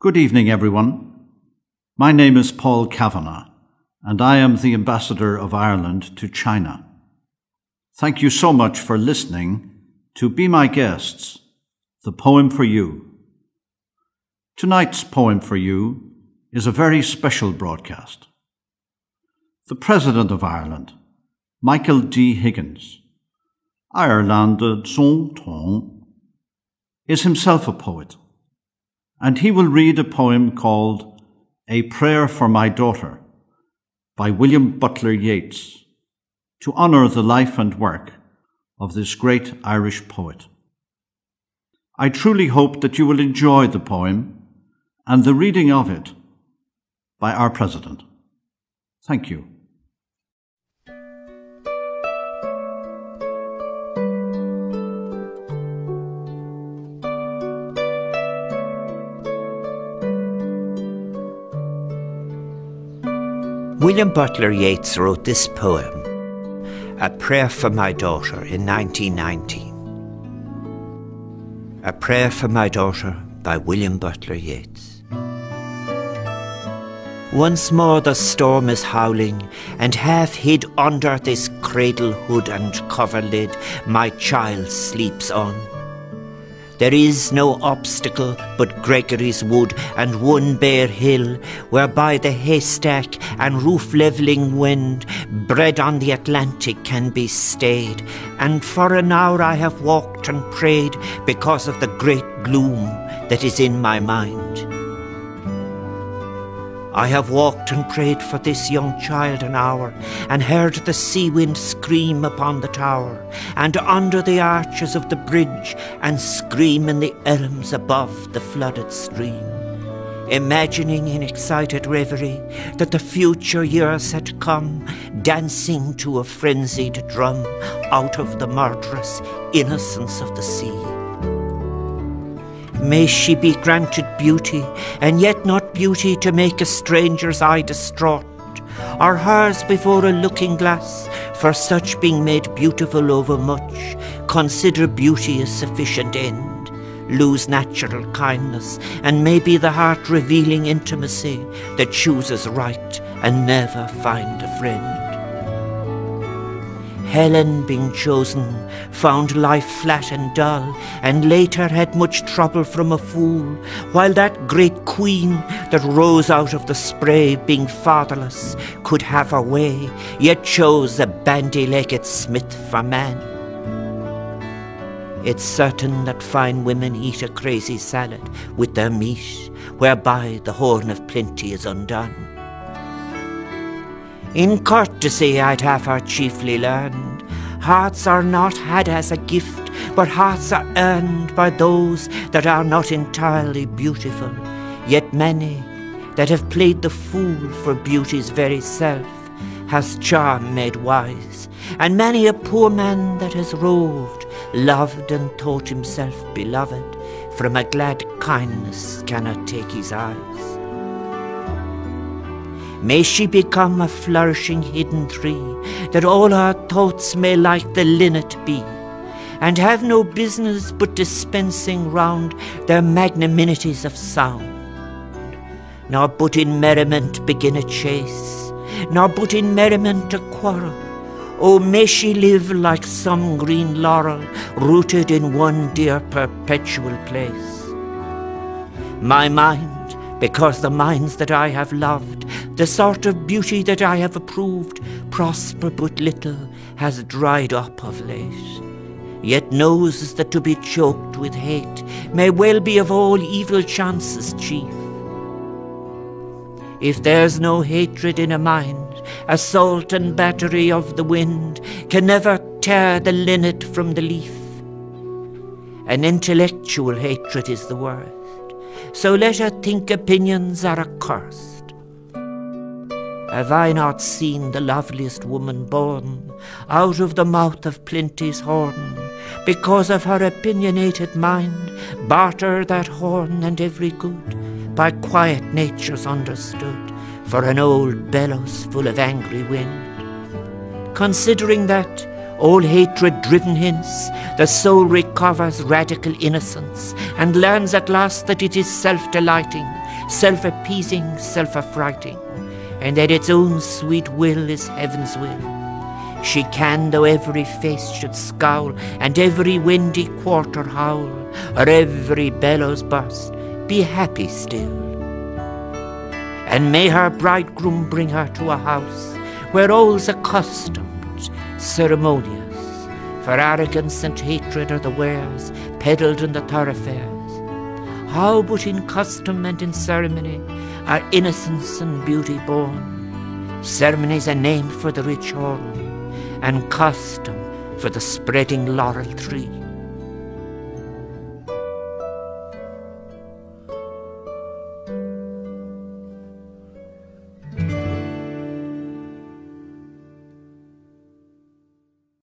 Good evening, everyone. My name is Paul Kavanagh, and I am the Ambassador of Ireland to China. Thank you so much for listening to Be My Guests, the poem for you. Tonight's poem for you is a very special broadcast. The President of Ireland, Michael D. Higgins, Ireland Zong is himself a poet and he will read a poem called A Prayer for My Daughter by William Butler Yeats to honour the life and work of this great Irish poet. I truly hope that you will enjoy the poem and the reading of it by our President. Thank you. William Butler Yeats wrote this poem, A Prayer for My Daughter, in 1919. A Prayer for My Daughter by William Butler Yeats. Once more the storm is howling, and half hid under this cradle hood and coverlid, my child sleeps on. There is no obstacle but Gregory's Wood and one bare hill, whereby the haystack and roof levelling wind, bred on the Atlantic, can be stayed. And for an hour I have walked and prayed because of the great gloom that is in my mind. I have walked and prayed for this young child an hour, and heard the sea wind scream upon the tower, and under the arches of the bridge, and scream in the elms above the flooded stream. Imagining in excited reverie that the future years had come, dancing to a frenzied drum out of the murderous innocence of the sea. May she be granted beauty, and yet not beauty to make a stranger's eye distraught, or hers before a looking glass, for such being made beautiful over much, consider beauty a sufficient end. Lose natural kindness, and maybe the heart revealing intimacy that chooses right and never find a friend. Helen, being chosen, found life flat and dull, and later had much trouble from a fool, while that great queen that rose out of the spray, being fatherless, could have her way, yet chose a bandy legged smith for man. It's certain that fine women eat a crazy salad with their meat, whereby the horn of plenty is undone. In courtesy I'd have her chiefly learned. Hearts are not had as a gift, but hearts are earned by those that are not entirely beautiful. Yet many that have played the fool for beauty's very self has charm made wise, and many a poor man that has roved, loved and thought himself beloved, from a glad kindness cannot take his eyes. May she become a flourishing hidden tree, that all her thoughts may like the linnet be, and have no business but dispensing round their magnanimities of sound. Nor but in merriment begin a chase, nor but in merriment a quarrel. Oh, may she live like some green laurel, rooted in one dear perpetual place. My mind, because the minds that I have loved, the sort of beauty that I have approved, prosper but little, has dried up of late. Yet knows that to be choked with hate may well be of all evil chances chief. If there's no hatred in a mind, assault and battery of the wind can never tear the linnet from the leaf. An intellectual hatred is the worst so let her think opinions are accursed. Have I not seen the loveliest woman born out of the mouth of plenty's horn, because of her opinionated mind, barter that horn and every good, by quiet natures understood, for an old bellows full of angry wind? Considering that, all hatred driven hence, the soul recovers radical innocence and learns at last that it is self delighting, self appeasing, self affrighting, and that its own sweet will is heaven's will. She can, though every face should scowl, and every windy quarter howl, or every bellows burst, be happy still. And may her bridegroom bring her to a house where all's accustomed, ceremonious, for arrogance and hatred are the wares peddled in the thoroughfares. How but in custom and in ceremony are innocence and beauty born? Ceremony's a name for the rich horn, and custom for the spreading laurel tree.